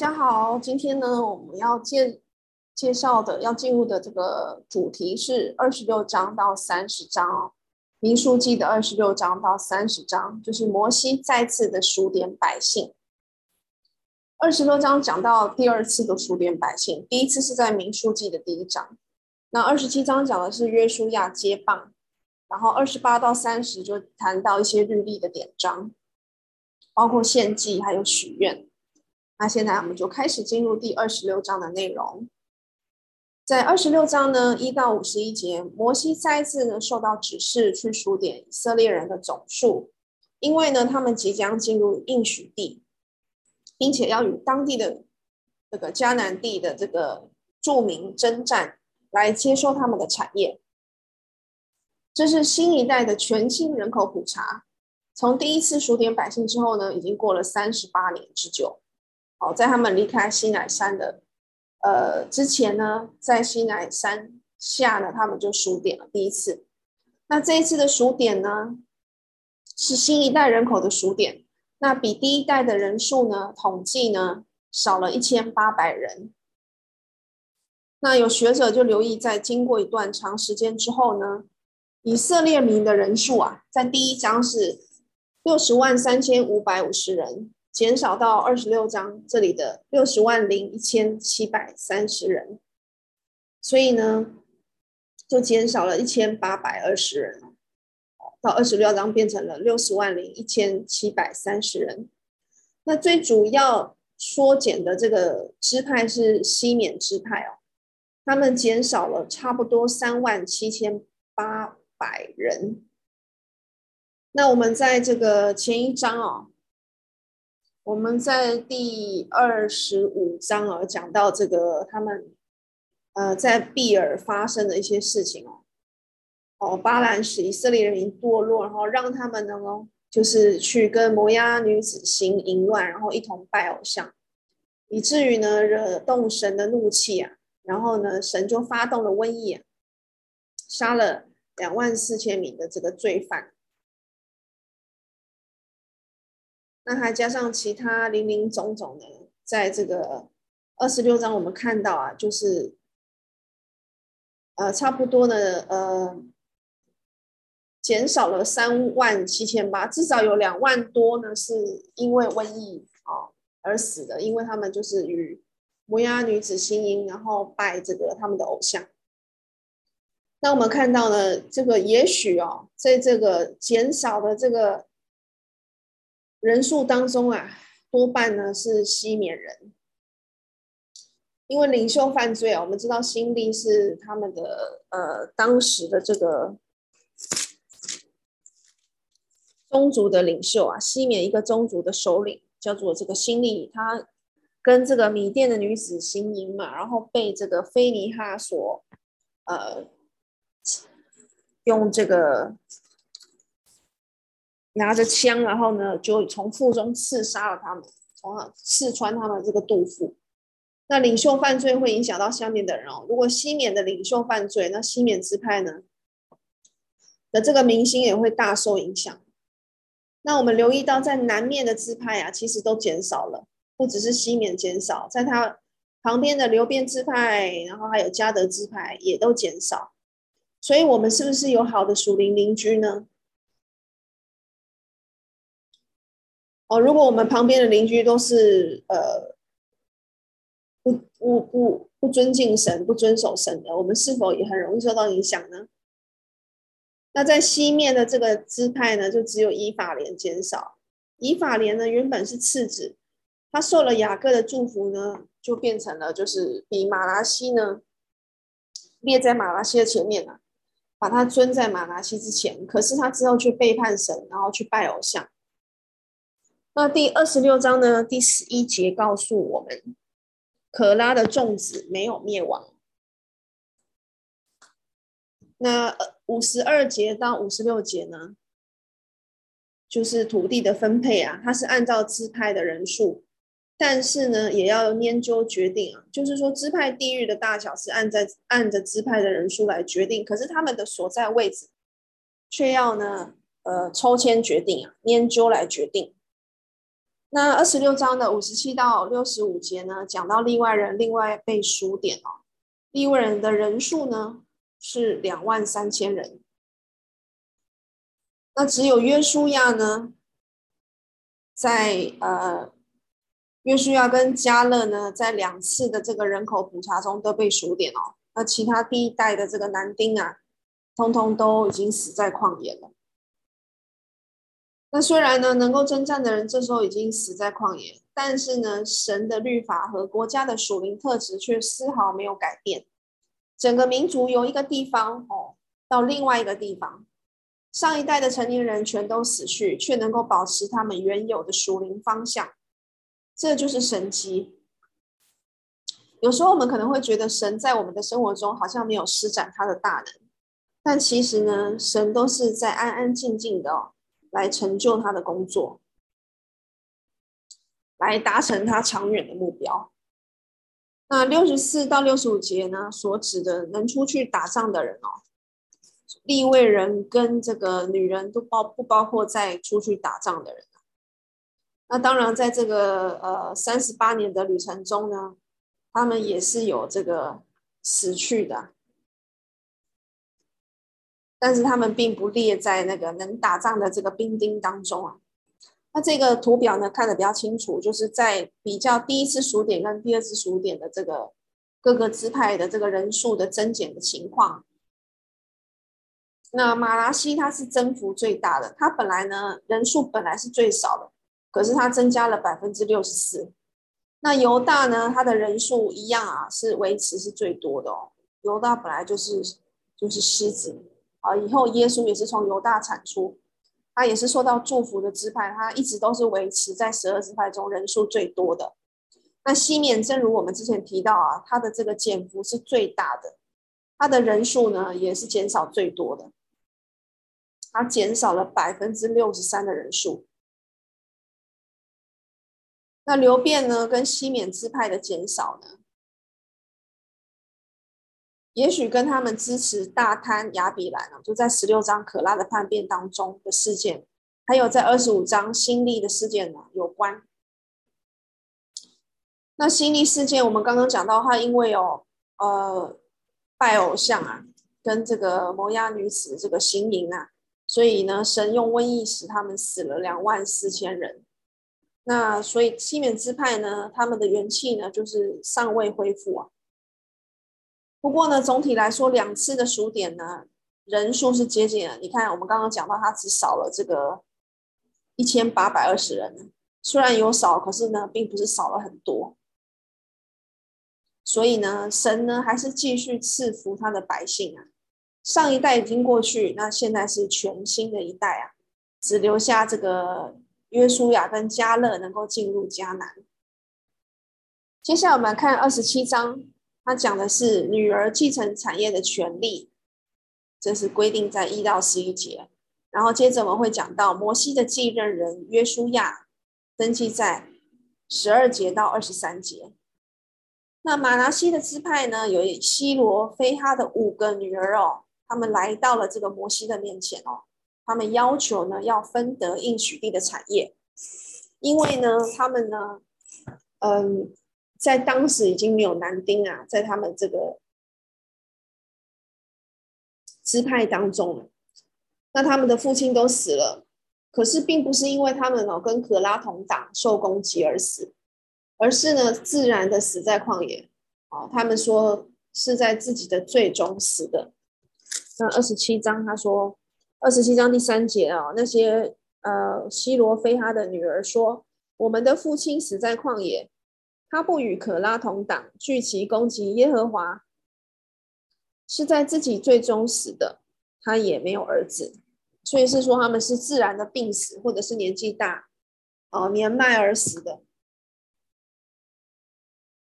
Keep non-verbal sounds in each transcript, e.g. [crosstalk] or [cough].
大家好，今天呢，我们要介介绍的要进入的这个主题是二十六章到三十章哦，民数记的二十六章到三十章，就是摩西再次的数点百姓。二十六章讲到第二次的数点百姓，第一次是在民数记的第一章。那二十七章讲的是约书亚接棒，然后二十八到三十就谈到一些律例的典章，包括献祭还有许愿。那现在我们就开始进入第二十六章的内容。在二十六章呢，一到五十一节，摩西再次呢受到指示去数点以色列人的总数，因为呢他们即将进入应许地，并且要与当地的这个迦南地的这个住民征战，来接收他们的产业。这是新一代的全新人口普查。从第一次数点百姓之后呢，已经过了三十八年之久。好，在他们离开西乃山的呃之前呢，在西乃山下呢，他们就数点了第一次。那这一次的数点呢，是新一代人口的数点，那比第一代的人数呢，统计呢少了一千八百人。那有学者就留意，在经过一段长时间之后呢，以色列民的人数啊，在第一章是六十万三千五百五十人。减少到二十六章这里的六十万零一千七百三十人，所以呢，就减少了一千八百二十人，到二十六章变成了六十万零一千七百三十人。那最主要缩减的这个支派是西缅支派哦，他们减少了差不多三万七千八百人。那我们在这个前一章哦。我们在第二十五章啊，讲到这个他们呃在比尔发生的一些事情哦，哦巴兰使以色列人民堕落，然后让他们呢就是去跟摩押女子行淫乱，然后一同拜偶像，以至于呢惹动神的怒气啊，然后呢神就发动了瘟疫啊，杀了两万四千名的这个罪犯。那还加上其他零零总总的，在这个二十六章，我们看到啊，就是呃，差不多呢，呃，减少了三万七千八，至少有两万多呢，是因为瘟疫啊而死的，因为他们就是与摩押女子行淫，然后拜这个他们的偶像。那我们看到呢，这个也许哦，在这个减少的这个。人数当中啊，多半呢是西缅人，因为领袖犯罪啊，我们知道新利是他们的呃当时的这个宗族的领袖啊，西缅一个宗族的首领叫做这个新利，他跟这个米甸的女子行淫嘛，然后被这个菲尼哈所呃用这个。拿着枪，然后呢，就从腹中刺杀了他们，从刺穿他们这个肚腹。那领袖犯罪会影响到下面的人哦。如果西缅的领袖犯罪，那西缅支派呢的这个明星也会大受影响。那我们留意到，在南面的支派啊，其实都减少了，不只是西缅减少，在他旁边的流便支派，然后还有迦得支派也都减少。所以，我们是不是有好的属灵邻居呢？哦，如果我们旁边的邻居都是呃不不不不尊敬神、不遵守神的，我们是否也很容易受到影响呢？那在西面的这个支派呢，就只有以法莲减少。以法莲呢，原本是次子，他受了雅各的祝福呢，就变成了就是比马拉西呢列在马拉西的前面了，把他尊在马拉西之前。可是他之后却背叛神，然后去拜偶像。那第二十六章呢，第十一节告诉我们，可拉的众子没有灭亡。那五十二节到五十六节呢，就是土地的分配啊，它是按照支派的人数，但是呢，也要研究决定啊，就是说支派地域的大小是按在按着支派的人数来决定，可是他们的所在位置却要呢，呃，抽签决定啊，研究来决定。那二十六章的五十七到六十五节呢，讲到利未人另外被数点哦，利未人的人数呢是两万三千人。那只有约书亚呢，在呃，约书亚跟加勒呢，在两次的这个人口普查中都被数点哦。那其他第一代的这个男丁啊，通通都已经死在旷野了。那虽然呢，能够征战的人这时候已经死在旷野，但是呢，神的律法和国家的属灵特质却丝毫没有改变。整个民族由一个地方哦，到另外一个地方，上一代的成年人全都死去，却能够保持他们原有的属灵方向，这就是神迹。有时候我们可能会觉得神在我们的生活中好像没有施展他的大能，但其实呢，神都是在安安静静的哦。来成就他的工作，来达成他长远的目标。那六十四到六十五节呢，所指的能出去打仗的人哦，立位人跟这个女人都包不包括在出去打仗的人？那当然，在这个呃三十八年的旅程中呢，他们也是有这个死去的。但是他们并不列在那个能打仗的这个兵丁当中啊。那这个图表呢，看得比较清楚，就是在比较第一次数点跟第二次数点的这个各个支派的这个人数的增减的情况。那马拉西他是增幅最大的，他本来呢人数本来是最少的，可是他增加了百分之六十四。那犹大呢，他的人数一样啊，是维持是最多的哦。犹大本来就是就是狮子。啊，以后耶稣也是从犹大产出，他也是受到祝福的支派，他一直都是维持在十二支派中人数最多的。那西缅，正如我们之前提到啊，他的这个减幅是最大的，他的人数呢也是减少最多的，他减少了百分之六十三的人数。那流便呢，跟西缅支派的减少呢？也许跟他们支持大坍亚比兰啊，就在十六章可拉的叛变当中的事件，还有在二十五章新利的事件呢有关。那新利事件，我们刚刚讲到，他因为有呃拜偶像啊，跟这个摩押女子这个行淫啊，所以呢，神用瘟疫使他们死了两万四千人。那所以西缅支派呢，他们的元气呢，就是尚未恢复啊。不过呢，总体来说，两次的数点呢，人数是接近了。你看，我们刚刚讲到，他只少了这个一千八百二十人，虽然有少，可是呢，并不是少了很多。所以呢，神呢还是继续赐福他的百姓啊。上一代已经过去，那现在是全新的一代啊，只留下这个约书亚跟迦勒能够进入迦南。接下来我们来看二十七章。他讲的是女儿继承产业的权利，这是规定在一到十一节。然后接着我们会讲到摩西的继任人约书亚，登记在十二节到二十三节。那马拿西的支派呢，有西罗非哈的五个女儿哦，他们来到了这个摩西的面前哦，他们要求呢要分得应许地的产业，因为呢他们呢，嗯。在当时已经没有男丁啊，在他们这个支派当中，那他们的父亲都死了，可是并不是因为他们哦跟可拉同党受攻击而死，而是呢自然的死在旷野哦。他们说是在自己的罪中死的。那二十七章他说，二十七章第三节啊，那些呃西罗非哈的女儿说，我们的父亲死在旷野。他不与可拉同党，聚集攻击耶和华，是在自己罪中死的。他也没有儿子，所以是说他们是自然的病死，或者是年纪大，哦，年迈而死的。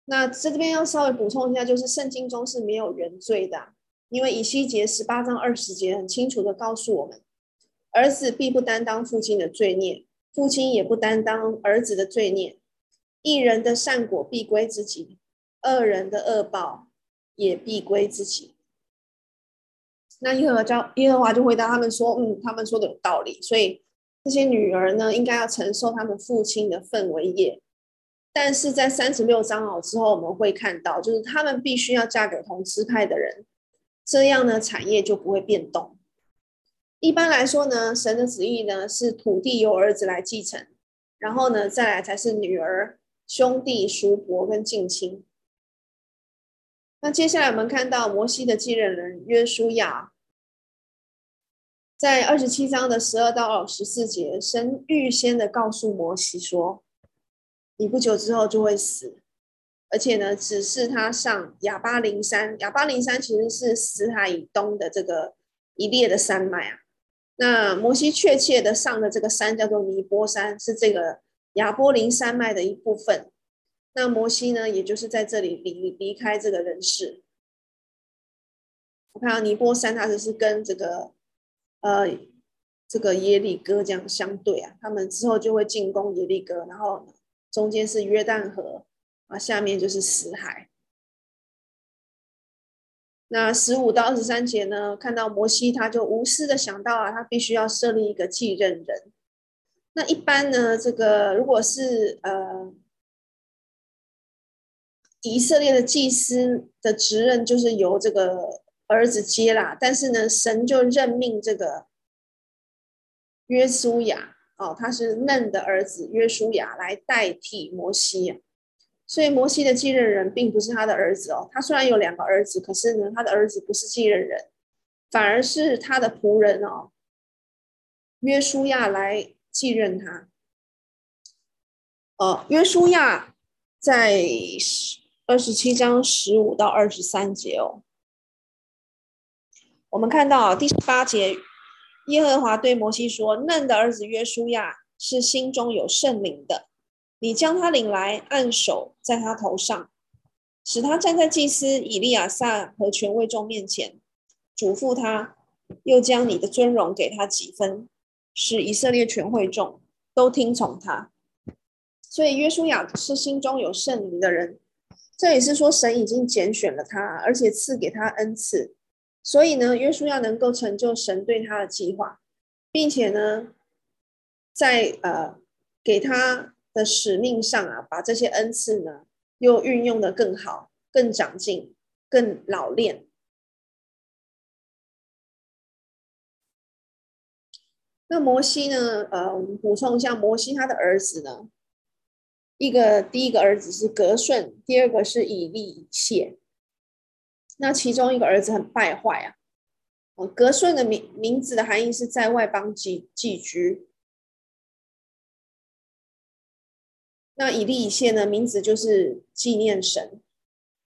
那在这边要稍微补充一下，就是圣经中是没有原罪的，因为以西结十八章二十节很清楚的告诉我们，儿子必不担当父亲的罪孽，父亲也不担当儿子的罪孽。一人的善果必归自己，恶人的恶报也必归自己。那耶和华教耶和华就回答他们说：“嗯，他们说的有道理。所以这些女儿呢，应该要承受他们父亲的分为业。但是在三十六长老之后，我们会看到，就是他们必须要嫁给同支派的人，这样呢，产业就不会变动。一般来说呢，神的旨意呢是土地由儿子来继承，然后呢，再来才是女儿、兄弟、叔伯跟近亲。那接下来我们看到摩西的继任人约书亚，在二十七章的十二到十四节，神预先的告诉摩西说，你不久之后就会死，而且呢，指示他上亚巴琳山。亚巴琳山其实是死海以东的这个一列的山脉啊。那摩西确切的上的这个山叫做尼波山，是这个亚波林山脉的一部分。那摩西呢，也就是在这里离离开这个人世。我看到尼波山，它只是跟这个呃这个耶利哥这样相对啊，他们之后就会进攻耶利哥，然后中间是约旦河啊，下面就是死海。那十五到二十三节呢，看到摩西他就无私的想到啊，他必须要设立一个继任人。那一般呢，这个如果是呃。以色列的祭司的职任就是由这个儿子接啦，但是呢，神就任命这个约书亚哦，他是嫩的儿子约书亚来代替摩西，所以摩西的继任人并不是他的儿子哦，他虽然有两个儿子，可是呢，他的儿子不是继任人，反而是他的仆人哦，约书亚来继任他。哦，约书亚在。二十七章十五到二十三节哦，我们看到第十八节，耶和华对摩西说：“嫩的儿子约书亚是心中有圣灵的，你将他领来，按手在他头上，使他站在祭司以利亚撒和全会众面前，嘱咐他，又将你的尊荣给他几分，使以色列全会众都听从他。所以约书亚是心中有圣灵的人。”这也是说，神已经拣选了他，而且赐给他恩赐，所以呢，约书亚能够成就神对他的计划，并且呢，在呃给他的使命上啊，把这些恩赐呢又运用得更好、更长进、更老练。那摩西呢？呃，我们补充一下，摩西他的儿子呢？一个第一个儿子是革顺，第二个是以利以谢。那其中一个儿子很败坏啊。哦，革顺的名名字的含义是在外邦寄寄居。那以利以谢呢，名字就是纪念神。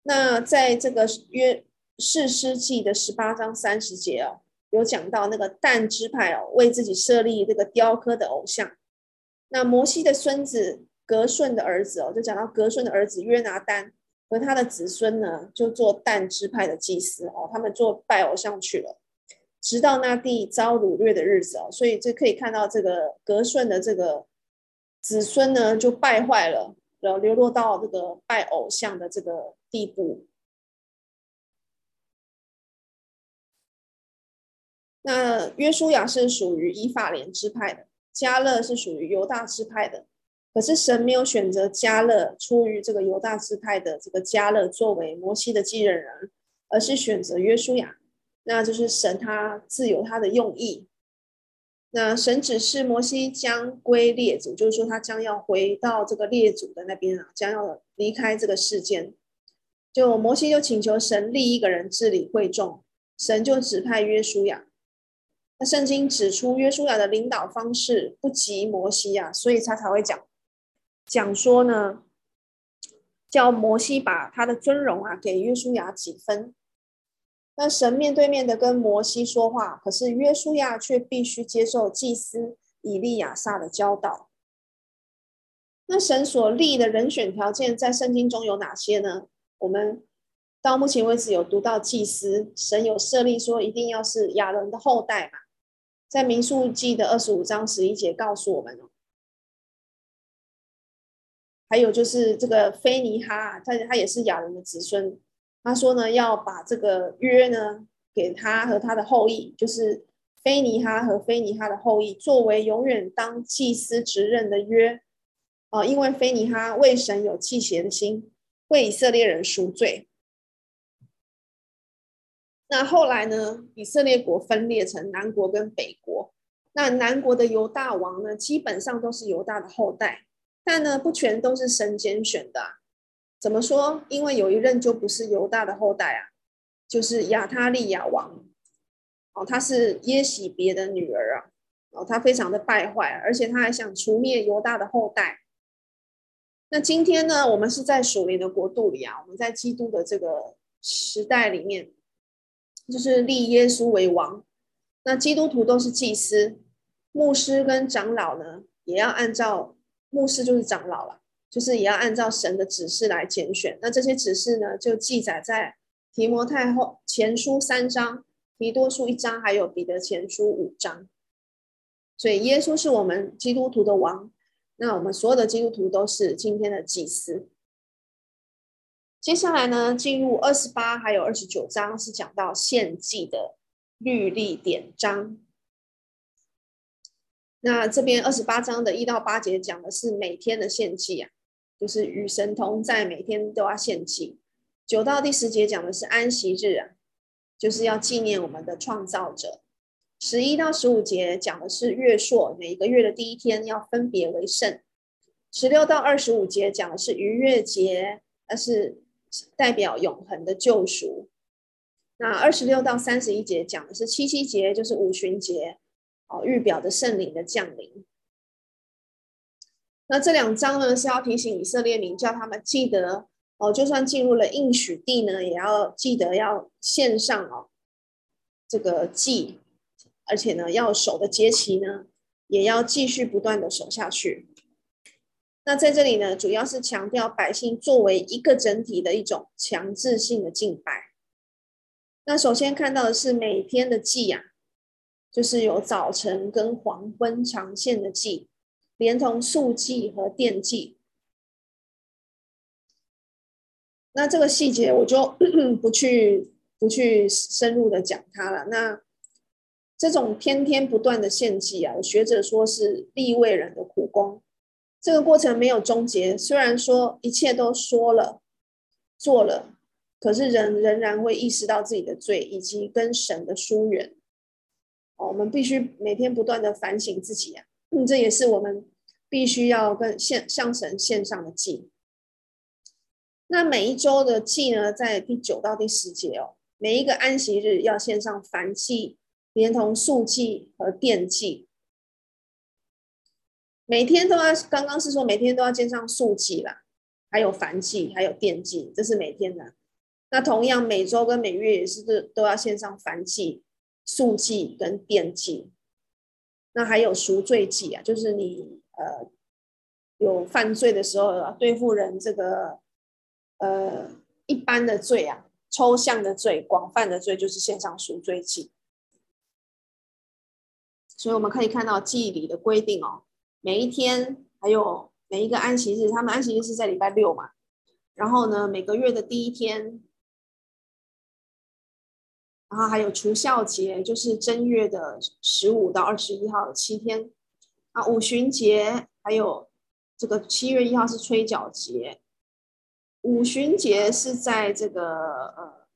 那在这个约士师记的十八章三十节哦，有讲到那个但支派哦，为自己设立这个雕刻的偶像。那摩西的孙子。革顺的儿子哦，就讲到革顺的儿子约拿单和他的子孙呢，就做但支派的祭司哦，他们做拜偶像去了，直到那地遭掳掠的日子哦，所以这可以看到这个革顺的这个子孙呢，就败坏了，然后流落到这个拜偶像的这个地步。那约书亚是属于以法莲支派的，迦勒是属于犹大支派的。可是神没有选择迦勒，出于这个犹大支派的这个迦勒作为摩西的继任人，而是选择约书亚，那就是神他自有他的用意。那神指示摩西将归列祖，就是说他将要回到这个列祖的那边啊，将要离开这个世间。就摩西就请求神立一个人治理会众，神就指派约书亚。圣经指出约书亚的领导方式不及摩西啊，所以他才会讲。讲说呢，叫摩西把他的尊荣啊给约书亚几分。那神面对面的跟摩西说话，可是约书亚却必须接受祭司以利亚撒的教导。那神所立的人选条件在圣经中有哪些呢？我们到目前为止有读到祭司，神有设立说一定要是亚伦的后代嘛，在民数记的二十五章十一节告诉我们哦还有就是这个菲尼哈，他他也是亚伦的子孙。他说呢，要把这个约呢给他和他的后裔，就是非尼哈和非尼哈的后裔作为永远当祭司职任的约。哦，因为非尼哈为神有忌邪的心，为以色列人赎罪。那后来呢？以色列国分裂成南国跟北国。那南国的犹大王呢，基本上都是犹大的后代，但呢，不全都是神拣选的。怎么说？因为有一任就不是犹大的后代啊，就是亚他利亚王。哦，他是耶洗别的女儿啊。哦，他非常的败坏，而且他还想除灭犹大的后代。那今天呢，我们是在属灵的国度里啊，我们在基督的这个时代里面。就是立耶稣为王，那基督徒都是祭司，牧师跟长老呢，也要按照牧师就是长老了，就是也要按照神的指示来拣选。那这些指示呢，就记载在提摩太后前书三章、提多书一章，还有彼得前书五章。所以耶稣是我们基督徒的王，那我们所有的基督徒都是今天的祭司。接下来呢，进入二十八还有二十九章是讲到献祭的律例典章。那这边二十八章的一到八节讲的是每天的献祭啊，就是与神同在，每天都要献祭。九到第十节讲的是安息日啊，就是要纪念我们的创造者。十一到十五节讲的是月朔，每一个月的第一天要分别为圣。十六到二十五节讲的是逾越节，但是。代表永恒的救赎。那二十六到三十一节讲的是七七节，就是五旬节，哦，预表的圣灵的降临。那这两章呢，是要提醒以色列民，叫他们记得哦，就算进入了应许地呢，也要记得要献上哦这个祭，而且呢，要守的节期呢，也要继续不断的守下去。那在这里呢，主要是强调百姓作为一个整体的一种强制性的敬拜。那首先看到的是每天的祭、啊，就是有早晨跟黄昏常献的祭，连同素祭和奠祭。那这个细节我就 [coughs] 不去不去深入的讲它了。那这种天天不断的献祭啊，学者说是立位人的苦功。这个过程没有终结，虽然说一切都说了、做了，可是人仍然会意识到自己的罪以及跟神的疏远。哦，我们必须每天不断的反省自己啊，嗯，这也是我们必须要跟献向神献上的祭。那每一周的祭呢，在第九到第十节哦，每一个安息日要献上燔祭，连同素祭和奠祭。每天都要，刚刚是说每天都要献上素祭啦，还有燔祭，还有奠祭，这是每天的。那同样每周跟每月也是都都要献上燔祭、素祭跟奠祭。那还有赎罪祭啊，就是你呃有犯罪的时候啊，对付人这个呃一般的罪啊，抽象的罪、广泛的罪，就是献上赎罪祭。所以我们可以看到祭里的规定哦。每一天，还有每一个安息日，他们安息日是在礼拜六嘛。然后呢，每个月的第一天，然后还有除酵节，就是正月的十五到二十一号七天。啊，五旬节，还有这个七月一号是吹角节。五旬节是在这个呃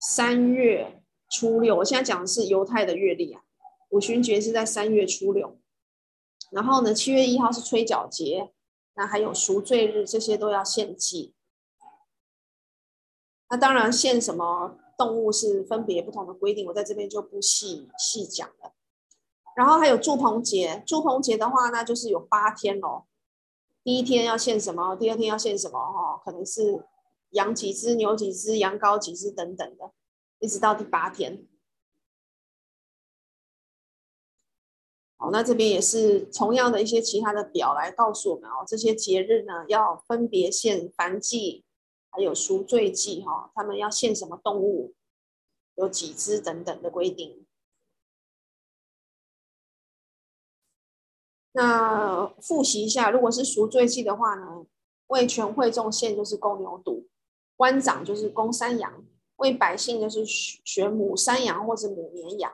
三月初六。我现在讲的是犹太的月历啊。五旬节是在三月初六。然后呢，七月一号是吹角节，那还有赎罪日，这些都要献祭。那当然，献什么动物是分别不同的规定，我在这边就不细细讲了。然后还有祝棚节，祝棚节的话，那就是有八天哦。第一天要献什么？第二天要献什么？哈，可能是羊几只、牛几只、羊羔几只等等的，一直到第八天。好，那这边也是同样的一些其他的表来告诉我们哦，这些节日呢要分别献燔祭，还有赎罪祭哈，他们要献什么动物，有几只等等的规定。那复习一下，如果是赎罪祭的话呢，为全会众献就是公牛犊，官长就是公山羊，为百姓就是选母山羊或者母绵羊。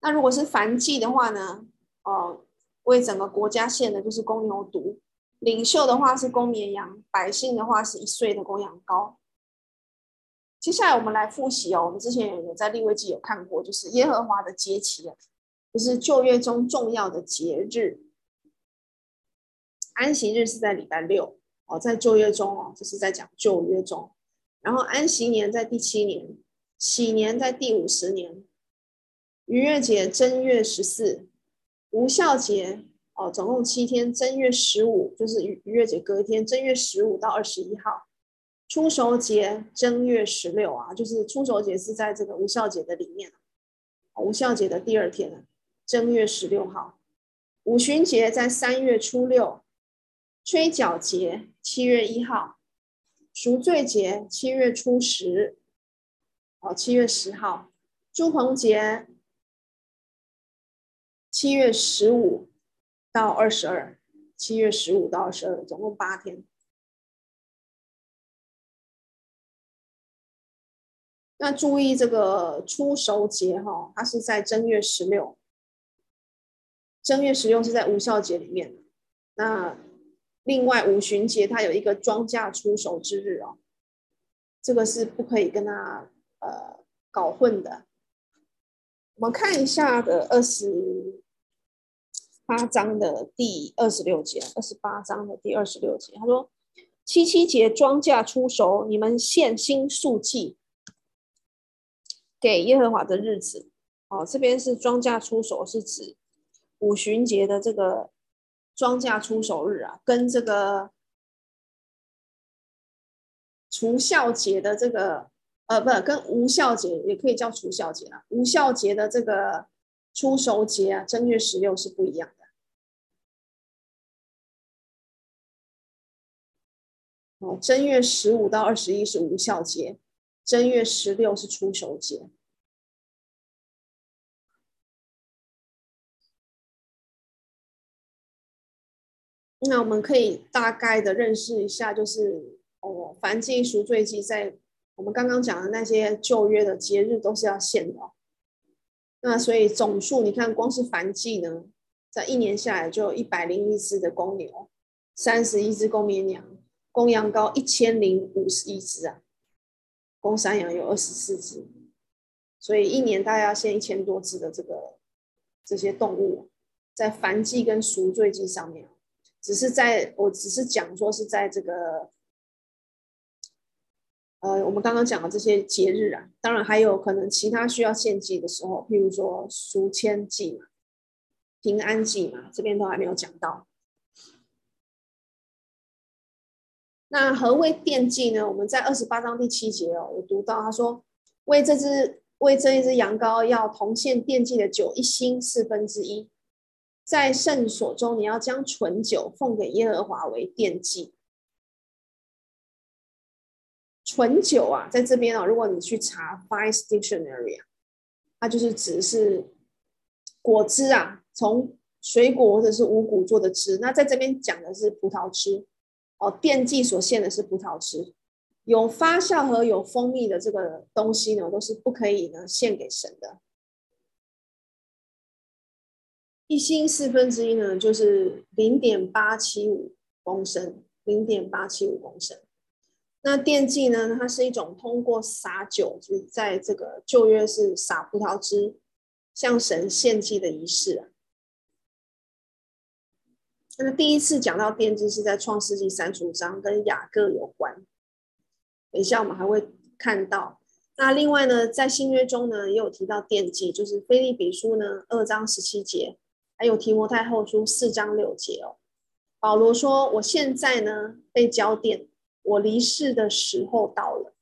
那如果是燔祭的话呢？哦，为整个国家献的就是公牛犊，领袖的话是公绵羊，百姓的话是一岁的公羊羔。接下来我们来复习哦，我们之前有在立位记有看过，就是耶和华的节期啊，就是旧约中重要的节日。安息日是在礼拜六哦，在旧约中哦，这是在讲旧约中。然后安息年在第七年，喜年在第五十年。逾越节正月十四，无酵节哦，总共七天。正月十五就是逾逾越节隔一天，正月十五到二十一号。初熟节正月十六啊，就是初熟节是在这个无酵节的里面，无酵节的第二天，正月十六号。五旬节在三月初六，吹角节七月一号，赎罪节七月初十，哦，七月十号，住棚节七月十五到二十二，七月十五到二十二，总共八天。那注意这个初熟节哈，它是在正月十六，正月十六是在无孝节里面。那另外五旬节它有一个庄稼出熟之日哦，这个是不可以跟它呃搞混的。我们看一下的二十八章的第二十六节，二十八章的第二十六节，他说七七节庄稼出熟，你们献心素祭。给耶和华的日子，哦，这边是庄稼出熟，是指五旬节的这个庄稼出熟日啊，跟这个除孝节的这个，呃，不，跟无孝节也可以叫除孝节啊，无孝节的这个出熟节啊，正月十六是不一样哦，正月十五到二十一是无效节。正月十六是出熟节，那我们可以大概的认识一下，就是哦，燔祭、赎罪祭，在我们刚刚讲的那些旧约的节日都是要献的。那所以总数，你看，光是燔祭呢，在一年下来就有一百零一只的公牛，三十一只公绵羊，公羊羔一千零五十一只啊。公山羊有二十四只，所以一年大概要献一千多只的这个这些动物，在燔祭跟赎罪祭上面，只是在我只是讲说是在这个，呃，我们刚刚讲的这些节日啊，当然还有可能其他需要献祭的时候，譬如说赎愆祭嘛、平安祭嘛，这边都还没有讲到。那何谓奠祭呢？我们在二十八章第七节哦，我读到他说，为这只为这一只羊羔要同献奠祭的酒一新四分之一，在圣所中你要将醇酒奉给耶和华为奠祭。醇酒啊，在这边啊，如果你去查 Feist Dictionary 啊，它就是指是果汁啊，从水果或者是五谷做的汁。那在这边讲的是葡萄汁。哦，奠祭所献的是葡萄汁，有发酵和有蜂蜜的这个东西呢，都是不可以呢献给神的。一新四分之一呢，就是零点八七五公升，零点八七五公升。那奠祭呢，它是一种通过洒酒，就是在这个旧约是洒葡萄汁，向神献祭的仪式啊。那第一次讲到奠祭是在创世纪三十五章，跟雅各有关。等一下我们还会看到。那另外呢，在新约中呢，也有提到奠祭，就是腓利比书呢二章十七节，还有提摩太后书四章六节哦。保罗说：“我现在呢被浇奠，我离世的时候到了。”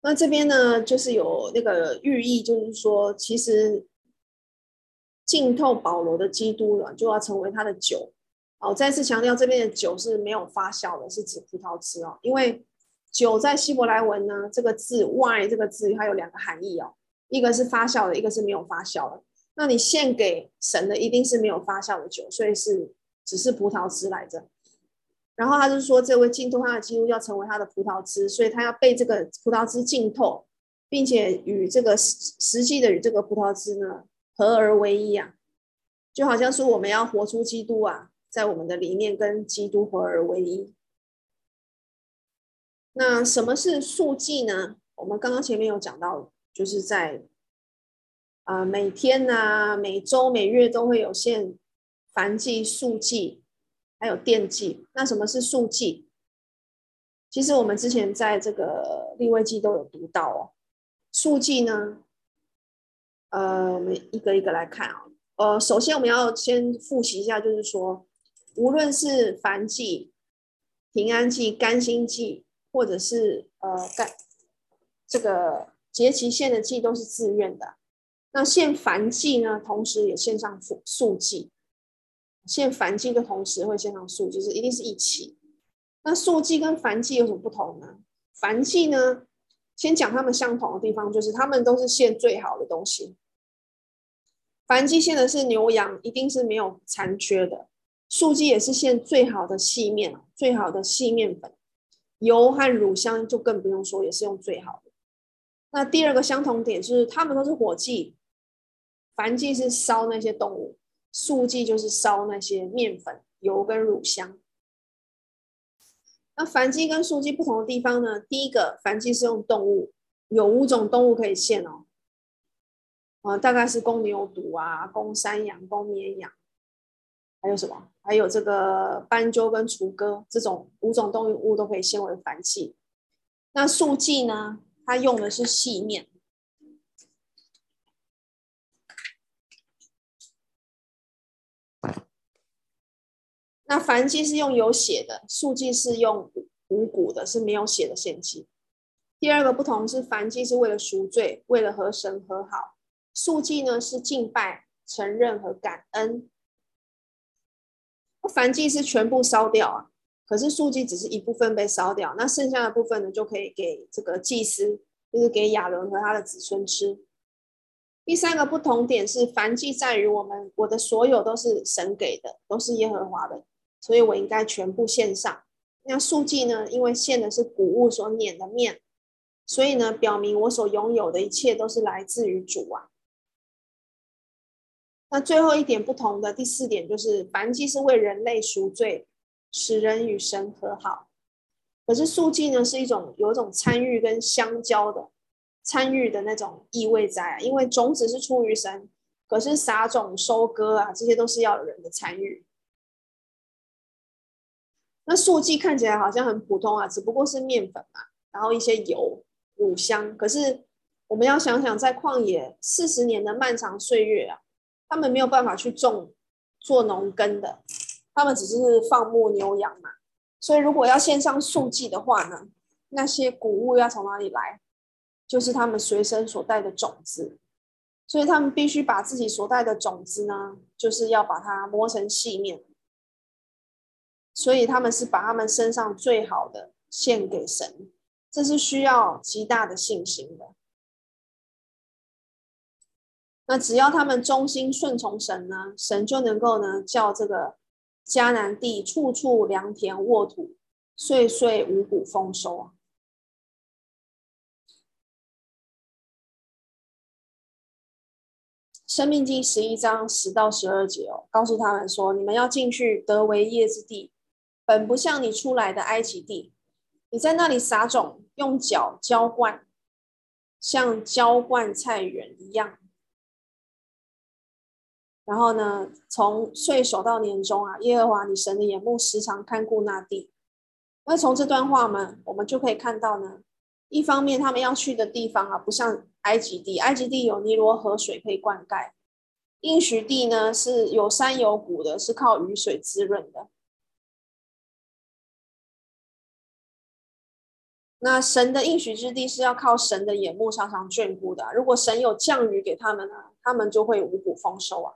那这边呢，就是有那个寓意，就是说其实。浸透保罗的基督了，就要成为他的酒。哦，再次强调，这边的酒是没有发酵的，是指葡萄汁哦。因为酒在希伯来文呢，这个字 “wine” 这个字它有两个含义哦，一个是发酵的，一个是没有发酵的。那你献给神的一定是没有发酵的酒，所以是只是葡萄汁来着。然后他就说，这位浸透他的基督要成为他的葡萄汁，所以他要被这个葡萄汁浸透，并且与这个实实际的与这个葡萄汁呢合而为一啊，就好像说我们要活出基督啊，在我们的里面跟基督合而为一。那什么是素祭呢？我们刚刚前面有讲到，就是在啊、每天呐、每周、每月都会有限燔祭、素祭，还有奠祭。那什么是素祭？其实我们之前在这个立位记都有读到哦。素祭呢，呃，我们一个一个来看啊。呃，首先我们要先复习一下，就是说，无论是燔祭、平安祭、甘心祭，或者是呃干这个节期献的祭，都是自愿的。那献燔祭呢，同时也献上素素祭。献燔祭的同时会献上素，就是一定是一起。那素祭跟燔祭有什么不同呢？燔祭呢，先讲他们相同的地方，就是他们都是献最好的东西。燔祭献的是牛羊，一定是没有残缺的；素祭也是现最好的细面，最好的细面粉，油和乳香就更不用说，也是用最好的。那第二个相同点就是，他们都是火祭，燔祭是烧那些动物，素祭就是烧那些面粉、油跟乳香。那燔祭跟素祭不同的地方呢？第一个，燔祭是用动物，有五种动物可以现哦。啊、大概是公牛犊啊，公山羊，公绵羊，还有什么？还有这个斑鸠跟雏鸽，这种五种动物都可以献为燔祭。那素祭呢？它用的是细面。那燔祭是用有血的，素祭是用无骨的，是没有血的献祭。第二个不同是，燔祭是为了赎罪，为了和神和好；素祭呢是敬拜、承认和感恩。燔祭是全部烧掉啊，可是素祭只是一部分被烧掉，那剩下的部分呢就可以给这个祭司，就是给亚伦和他的子孙吃。第三个不同点是，燔祭在于我们，我的所有都是神给的，都是耶和华的。所以我应该全部献上。那素祭呢？因为献的是谷物所碾的面，所以呢，表明我所拥有的一切都是来自于主啊。那最后一点不同的第四点就是，燔祭是为人类赎罪，使人与神和好。可是素祭呢，是一种有一种参与跟相交的参与的那种意味在。因为种子是出于神，可是撒种、收割啊，这些都是要有人的参与。那素祭看起来好像很普通啊，只不过是面粉嘛，然后一些油、乳香。可是我们要想想，在旷野四十年的漫长岁月啊，他们没有办法去种、做农耕的，他们只是放牧牛羊嘛。所以如果要献上素祭的话呢，那些谷物要从哪里来？就是他们随身所带的种子。所以他们必须把自己所带的种子呢，就是要把它磨成细面。所以他们是把他们身上最好的献给神，这是需要极大的信心的。那只要他们忠心顺从神呢，神就能够呢叫这个迦南地处处良田沃土，岁岁五谷丰收啊。申命记十一章十到十二节哦，告诉他们说：你们要进去得为业之地。本不像你出来的埃及地，你在那里撒种，用脚浇灌，像浇灌菜园一样。然后呢，从岁首到年终啊，耶和华你神的眼目时常看顾那地。那从这段话呢，我们就可以看到呢，一方面他们要去的地方啊，不像埃及地，埃及地有尼罗河水可以灌溉，应许地呢是有山有谷的，是靠雨水滋润的。那神的应许之地是要靠神的眼目常常眷顾的。如果神有降雨给他们呢，他们就会五谷丰收啊。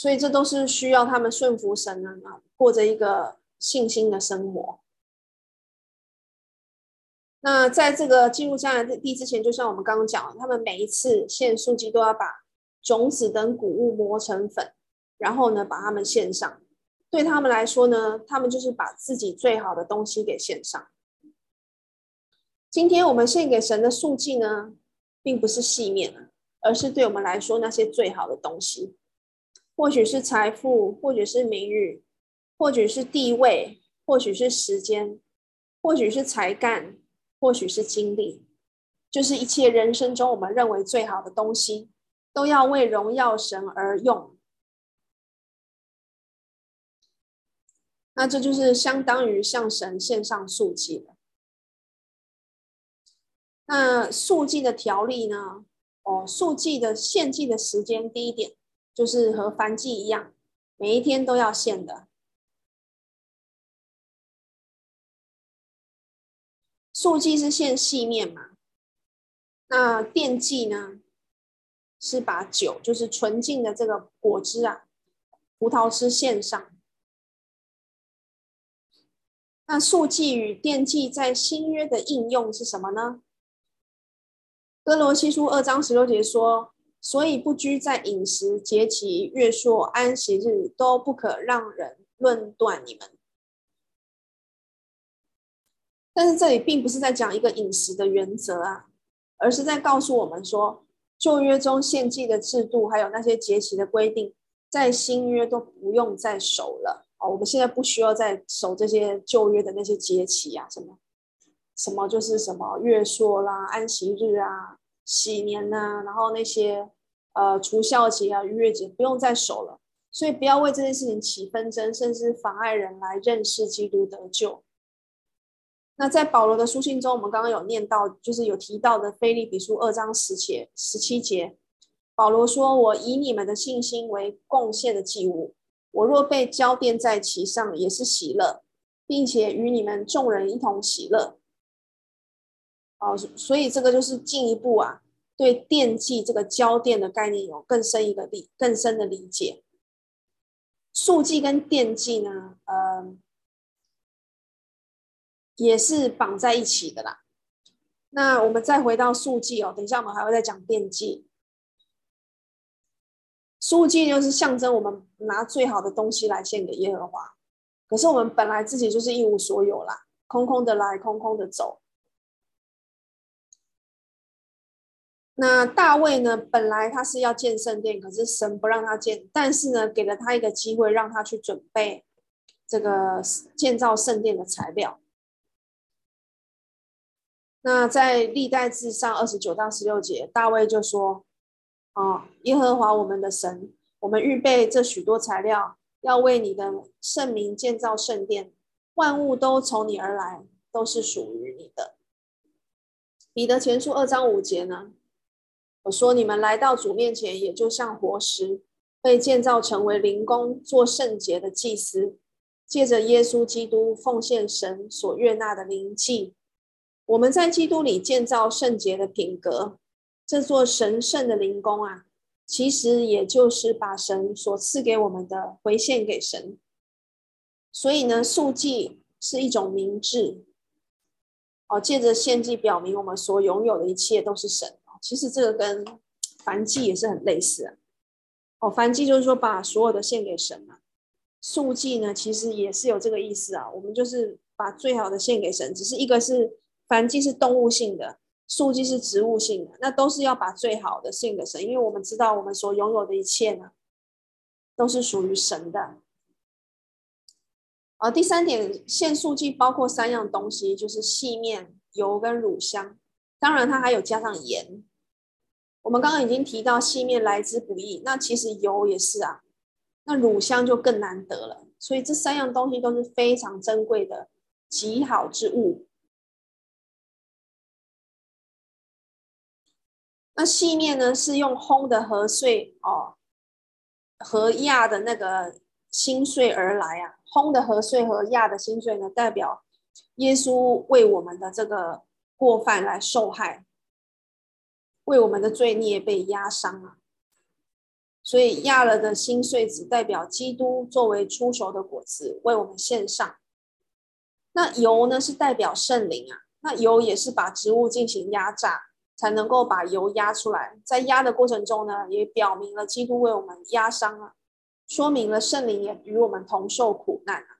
所以这都是需要他们顺服神呢，过着一个信心的生活。那在这个进入迦南地之前，就像我们刚刚讲，他们每一次献素祭都要把种子等谷物磨成粉，然后呢把它们献上。对他们来说呢，他们就是把自己最好的东西给献上。今天我们献给神的素祭呢，并不是细面，而是对我们来说那些最好的东西，或许是财富，或许是名誉，或许是地位，或许是时间，或许是才干，或许是精力，就是一切人生中我们认为最好的东西，都要为荣耀神而用。那这就是相当于向神献上素祭了。那素祭的条例呢？哦，素祭的献祭的时间，第一点就是和凡祭一样，每一天都要献的。素祭是献细面嘛？那奠祭呢？是把酒，就是纯净的这个果汁啊，葡萄汁献上。那素祭与奠祭在新约的应用是什么呢？哥罗西书二章十六节说：“所以不拘在饮食、节期、月朔、安息日，都不可让人论断你们。”但是这里并不是在讲一个饮食的原则啊，而是在告诉我们说，旧约中献祭的制度，还有那些节期的规定，在新约都不用再守了。哦，我们现在不需要再守这些旧约的那些节期啊，什么什么就是什么月朔啦、安息日啊、禧年呐、然后那些呃除酵节啊、逾越节不用再守了，所以不要为这件事情起纷争，甚至妨碍人来认识基督得救。那在保罗的书信中，我们刚刚有念到，就是有提到的腓立比书二章十节、十七节，保罗说：“我以你们的信心为贡献的祭物。”我若被浇奠在其上，也是喜乐，并且与你们众人一同喜乐。哦，所以这个就是进一步啊，对电器这个交电的概念有更深一个理、更深的理解。数祭跟电器呢，呃，也是绑在一起的啦。那我们再回到数祭哦，等一下我们还会再讲电器。数祭就是象征我们拿最好的东西来献给耶和华，可是我们本来自己就是一无所有啦，空空的来，空空的走。那大卫呢，本来他是要建圣殿，可是神不让他建，但是呢，给了他一个机会，让他去准备这个建造圣殿的材料。那在历代志上二十九到十六节，大卫就说。啊，耶和华我们的神，我们预备这许多材料，要为你的圣名建造圣殿，万物都从你而来，都是属于你的。彼得前书二章五节呢，说你们来到主面前，也就像活石，被建造成为灵宫，做圣洁的祭司，借着耶稣基督奉献神所悦纳的灵祭。我们在基督里建造圣洁的品格。这座神圣的灵宫啊，其实也就是把神所赐给我们的回献给神。所以呢，素祭是一种明智，哦，借着献祭表明我们所拥有的一切都是神。其实这个跟燔祭也是很类似啊。哦，燔祭就是说把所有的献给神嘛。素祭呢，其实也是有这个意思啊。我们就是把最好的献给神，只是一个是燔祭是动物性的。素祭是植物性的，那都是要把最好的献给神，因为我们知道我们所拥有的一切呢，都是属于神的。啊第三点，献素祭包括三样东西，就是细面、油跟乳香，当然它还有加上盐。我们刚刚已经提到细面来之不易，那其实油也是啊，那乳香就更难得了。所以这三样东西都是非常珍贵的极好之物。那细面呢，是用烘的和穗哦，和压的那个心碎而来啊。烘的和穗和压的心碎呢，代表耶稣为我们的这个过犯来受害，为我们的罪孽被压伤啊。所以压了的心碎只代表基督作为初熟的果子为我们献上。那油呢，是代表圣灵啊。那油也是把植物进行压榨。才能够把油压出来，在压的过程中呢，也表明了基督为我们压伤了，说明了圣灵也与我们同受苦难啊。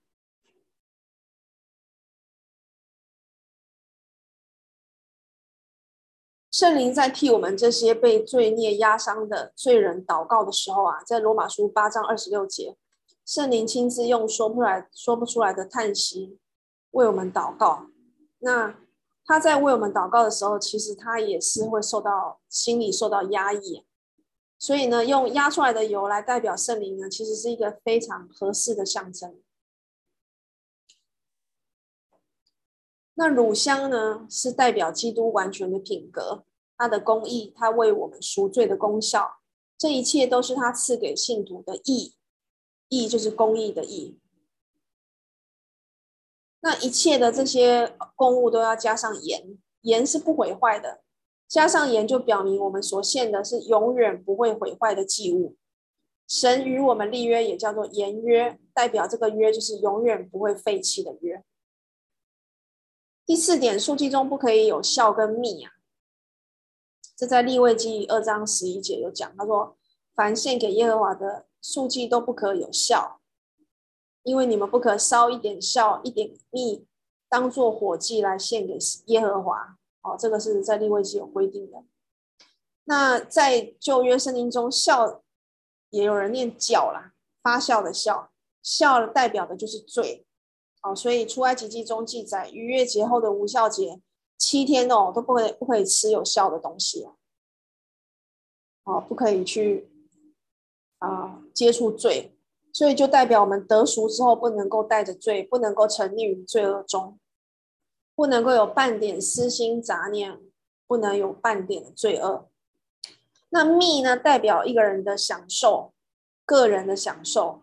圣灵在替我们这些被罪孽压伤的罪人祷告的时候啊，在罗马书八章二十六节，圣灵亲自用说不出来、说不出来的叹息为我们祷告。那他在为我们祷告的时候，其实他也是会受到心理受到压抑，所以呢，用压出来的油来代表圣灵呢，其实是一个非常合适的象征。那乳香呢，是代表基督完全的品格，他的公义，他为我们赎罪的功效，这一切都是他赐给信徒的义，义就是公义的义。那一切的这些供物都要加上盐，盐是不毁坏的，加上盐就表明我们所献的是永远不会毁坏的祭物。神与我们立约也叫做盐约，代表这个约就是永远不会废弃的约。第四点，数据中不可以有酵跟密啊。这在利未记二章十一节有讲，他说：“凡献给耶和华的素祭都不可有效，因为你们不可烧一点笑、一点蜜，当做火祭来献给耶和华。”哦，这个是在利未记有规定的。那在旧约圣经中，笑也有人念叫啦，发笑的笑，笑代表的就是罪。哦，所以出埃及记中记载，逾越节后的无效节七天哦，都不可以不可以吃有效的东西哦，哦，不可以去啊、接触罪，所以就代表我们得赎之后不能够带着罪，不能够沉溺于罪恶中，不能够有半点私心杂念，不能有半点的罪恶。那蜜呢，代表一个人的享受，个人的享受。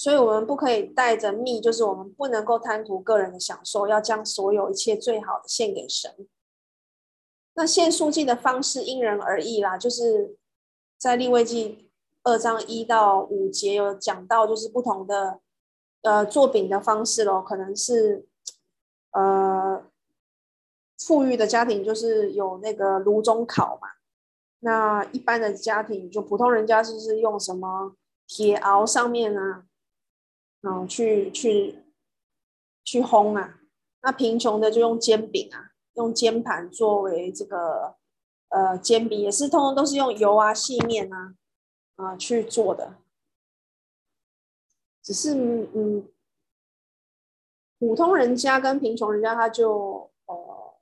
所以，我们不可以带着蜜，就是我们不能够贪图个人的享受，要将所有一切最好的献给神。那献素祭的方式因人而异啦，就是在利未记二章一到五节有讲到，就是不同的呃做饼的方式咯，可能是呃富裕的家庭就是有那个炉中烤嘛，那一般的家庭就普通人家就是用什么铁鏊上面啊。然后去去去烘啊，那贫穷的就用煎饼啊，用煎盘作为这个呃煎饼，也是通通都是用油啊、细面啊啊、去做的。只是嗯，普通人家跟贫穷人家他就呃，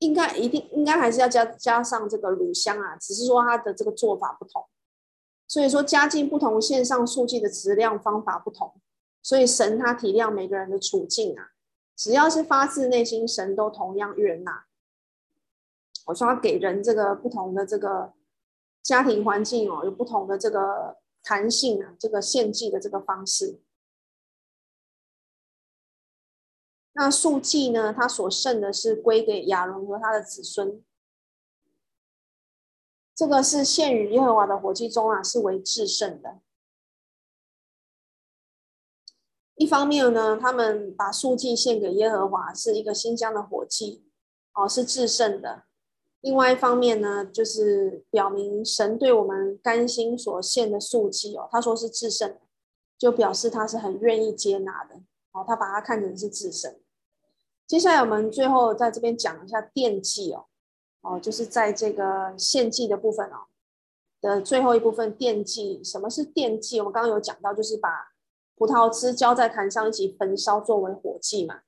应该一定应该还是要加加上这个乳香啊，只是说他的这个做法不同。所以说，家境不同，线上数据的质量方法不同。所以神他体谅每个人的处境啊，只要是发自内心，神都同样悦纳。我说他给人这个不同的这个家庭环境哦，有不同的这个弹性啊，这个献祭的这个方式。那素祭呢，他所剩的是归给亚伦和他的子孙。这个是献与耶和华的火祭中啊，是为至圣的。一方面呢，他们把素祭献给耶和华，是一个馨香的火祭，哦，是至圣的。另外一方面呢，就是表明神对我们甘心所献的素祭哦，他说是至圣，就表示他是很愿意接纳的，哦，他把它看成是至圣。接下来我们最后在这边讲一下奠祭哦。哦，就是在这个献祭的部分哦的最后一部分奠祭。什么是奠祭？我们刚刚有讲到，就是把葡萄汁浇在坛上一起焚烧作为火祭嘛。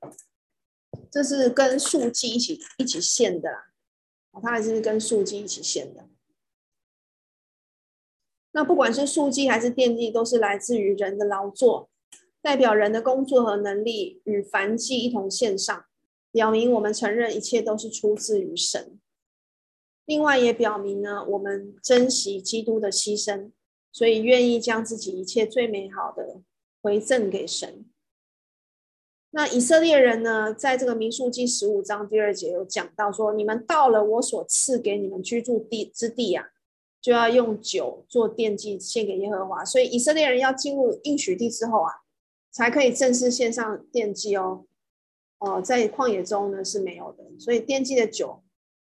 这是跟素祭一起一起献的啦。哦，它还是跟素祭一起献的。那不管是素祭还是奠祭，都是来自于人的劳作，代表人的工作和能力与凡祭一同献上，表明我们承认一切都是出自于神。另外也表明呢，我们珍惜基督的牺牲，所以愿意将自己一切最美好的回赠给神。那以色列人呢，在这个民数记十五章第二节有讲到说，你们到了我所赐给你们居住地之地啊，就要用酒做奠祭献给耶和华。所以以色列人要进入应许地之后啊，才可以正式献上奠祭哦。哦，在旷野中呢是没有的，所以奠祭的酒。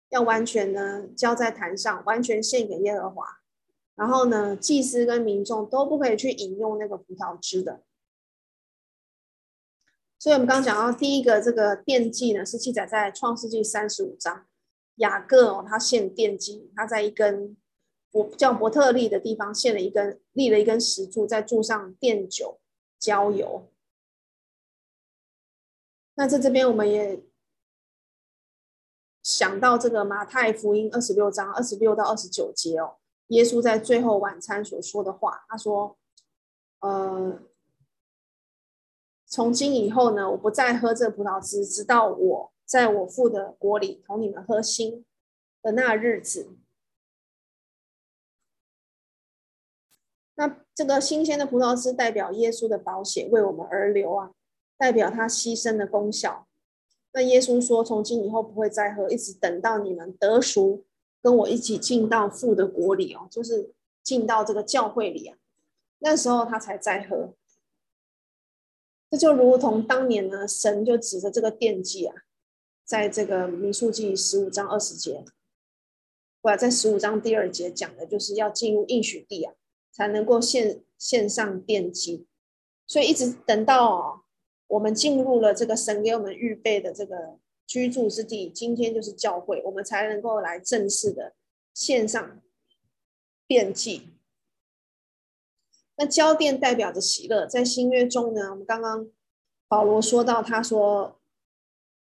要完全呢浇在坛上，完全献给耶和华。然后呢，祭司跟民众都不可以去饮用那个葡萄汁的。所以我们刚刚讲到第一个这个奠祭呢，是记载在创世纪三十五章，雅各哦，他献奠祭，他在一根伯叫伯特利的地方献了一根立了一根石柱，在柱上奠酒浇油。那在这边我们也想到这个马太福音二十六章二十六到二十九节哦，耶稣在最后晚餐所说的话，他说：“呃。”从今以后呢，我不再喝这葡萄汁，直到我在我父的国里同你们喝新的那日子。那这个新鲜的葡萄汁代表耶稣的宝血为我们而流啊，代表他牺牲的功效。那耶稣说，从今以后不会再喝，一直等到你们得赎，跟我一起进到父的国里哦，就是进到这个教会里啊，那时候他才再喝。这就如同当年呢，神就指着这个奠基啊，在这个民数记十五章二十节，或者在十五章第二节讲的，就是要进入应许地啊，才能够献献上奠基。所以一直等到，我们进入了这个神给我们预备的这个居住之地，今天就是教会，我们才能够来正式的献上奠祭。那交奠代表着喜乐，在新约中呢，我们刚刚保罗说到，他说：“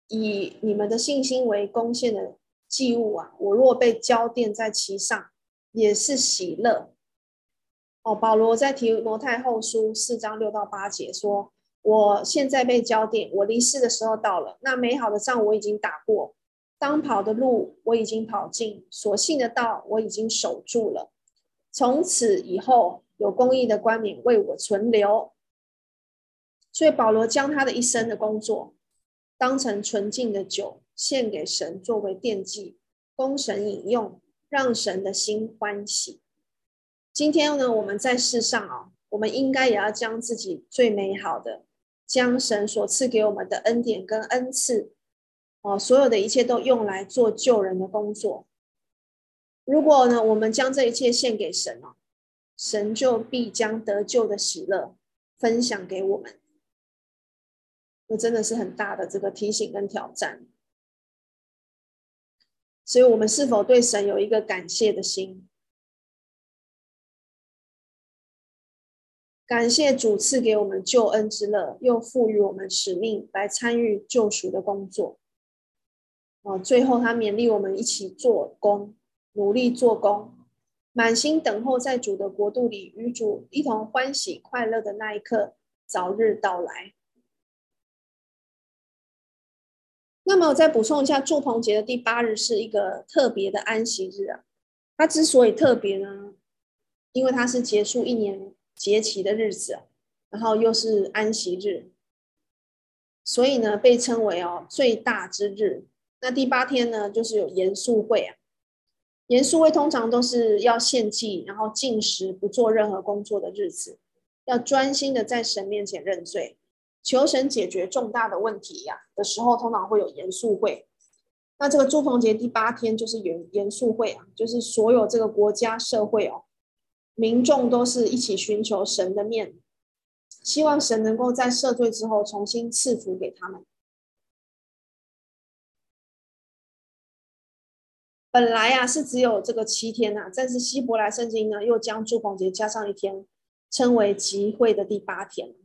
以你们的信心为贡献的祭物啊，我若被交奠在其上，也是喜乐。”哦，保罗在提摩太后书四章六到八节说：“我现在被交奠，我离世的时候到了。那美好的仗我已经打过，当跑的路我已经跑尽，所信的道我已经守住了。从此以后。”有公义的冠冕为我存留，所以保罗将他的一生的工作当成纯净的酒献给神，作为奠祭，供神饮用，让神的心欢喜。今天呢，我们在世上啊，我们应该也要将自己最美好的，将神所赐给我们的恩典跟恩赐，哦，所有的一切都用来做救人的工作。如果呢，我们将这一切献给神哦。神就必将得救的喜乐分享给我们，这真的是很大的这个提醒跟挑战。所以，我们是否对神有一个感谢的心？感谢主赐给我们救恩之乐，又赋予我们使命来参与救赎的工作。哦，最后他勉励我们一起做工，努力做工。满心等候，在主的国度里与主一同欢喜快乐的那一刻早日到来。那么，我再补充一下，祝棚节的第八日是一个特别的安息日啊。它之所以特别呢，因为它是结束一年节期的日子，然后又是安息日，所以呢，被称为哦最大之日。那第八天呢，就是有严肃会啊。严肃会通常都是要献祭，然后禁食，不做任何工作的日子，要专心的在神面前认罪，求神解决重大的问题呀、的时候，通常会有严肃会。那这个住棚节第八天就是严严肃会啊，就是所有这个国家社会哦，民众都是一起寻求神的面，希望神能够在赦罪之后重新赐福给他们。本来啊是只有这个七天呐、啊，但是希伯来圣经呢又将住棚节加上一天，称为集会的第八天。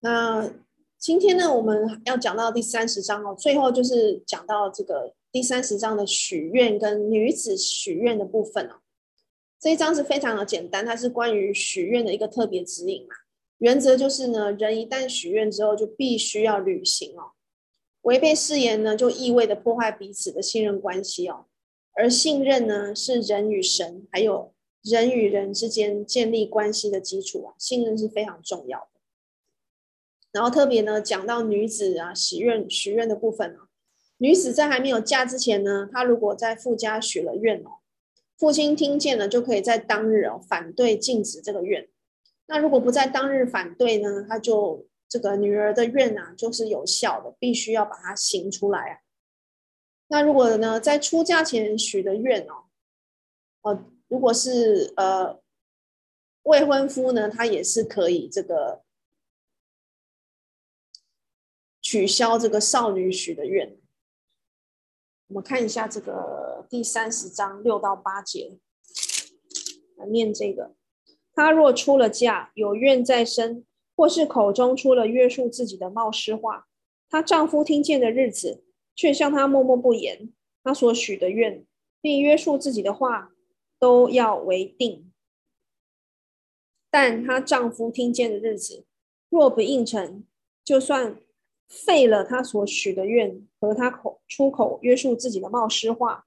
那今天呢，我们要讲到第三十章哦，最后就是讲到这个第三十章的许愿跟女子许愿的部分哦。这一章是非常的简单，它是关于许愿的一个特别指引嘛。原则就是呢，人一旦许愿之后，就必须要履行哦。违背誓言呢，就意味着破坏彼此的信任关系哦。而信任呢，是人与神，还有人与人之间建立关系的基础啊。信任是非常重要的。然后特别呢，讲到女子啊，许愿许愿的部分啊，女子在还没有嫁之前呢，她如果在父家许了愿哦，父亲听见了，就可以在当日哦反对禁止这个愿。那如果不在当日反对呢，他就这个女儿的愿啊，就是有效的，必须要把它行出来啊。那如果呢，在出嫁前许的愿哦，呃，如果是呃未婚夫呢，他也是可以这个取消这个少女许的愿。我们看一下这个第三十章六到八节，来念这个：她若出了嫁，有怨在身，或是口中出了约束自己的冒失话，她丈夫听见的日子，却向她默默不言，她所许的愿，并约束自己的话。都要为定，但她丈夫听见的日子，若不应承，就算废了他所许的愿和他口出口约束自己的冒失话，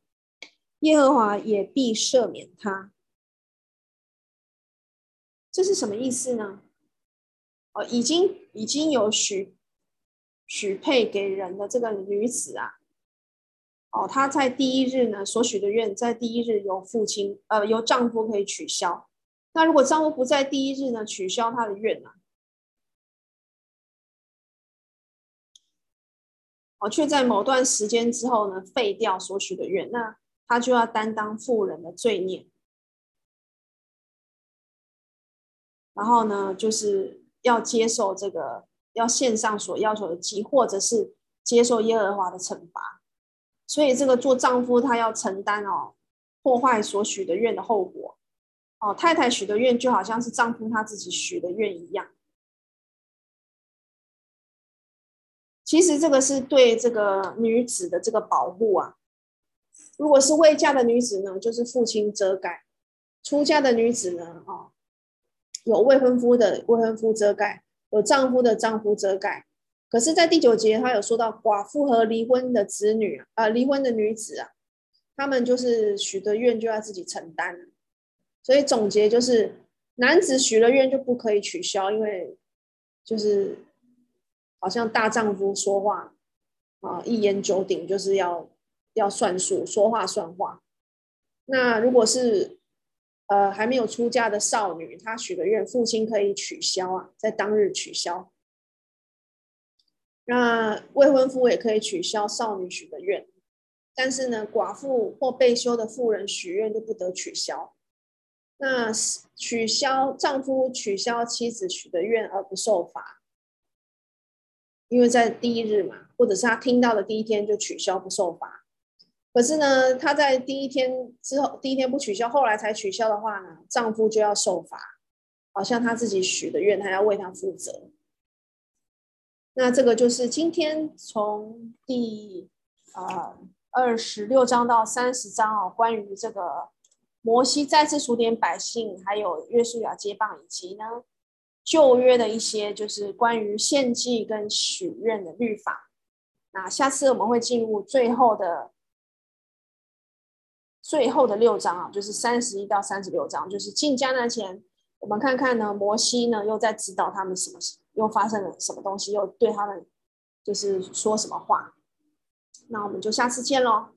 耶和华也必赦免他。这是什么意思呢？哦，已经已经有许许配给人的这个女子啊。哦，她在第一日呢所许的愿，在第一日由父亲呃由丈夫可以取消。那如果丈夫不在第一日呢取消她的愿呢？哦，却在某段时间之后呢废掉所许的愿，那她就要担当妇人的罪孽。然后呢，就是要接受这个要献上所要求的祭，或者是接受耶和华的惩罚。所以，这个做丈夫他要承担哦，破坏所许的愿的后果哦。太太许的愿就好像是丈夫他自己许的愿一样。其实这个是对这个女子的这个保护啊。如果是未嫁的女子呢，就是父亲遮盖；出嫁的女子呢，哦，有未婚夫的未婚夫遮盖，有丈夫的丈夫遮盖。可是，在第九节，他有说到寡妇和离婚的子女啊，离婚的女子啊，他们就是许的愿就要自己承担。所以总结就是，男子许了愿就不可以取消，因为就是好像大丈夫说话啊，一言九鼎，就是要要算数，说话算话。那如果是呃还没有出嫁的少女，她许的愿，父亲可以取消啊，在当日取消。那未婚夫也可以取消少女许的愿，但是呢，寡妇或被休的妇人许愿就不得取消。那取消丈夫取消妻子许的愿而不受罚，因为在第一日嘛，或者是他听到的第一天就取消不受罚。可是呢，他在第一天之后，第一天不取消，后来才取消的话呢，丈夫就要受罚，好像他自己许的愿，他要为他负责。那这个就是今天从第呃二十六章到三十章哦，关于这个摩西再次数点百姓，还有约书亚接棒，以及呢旧约的一些就是关于献祭跟许愿的律法。那下次我们会进入最后的最后的六章啊，就是三十一到三十六章，就是进迦南前，我们看看呢摩西呢又在指导他们什么。又发生了什么东西？又对他们就是说什么话？那我们就下次见喽。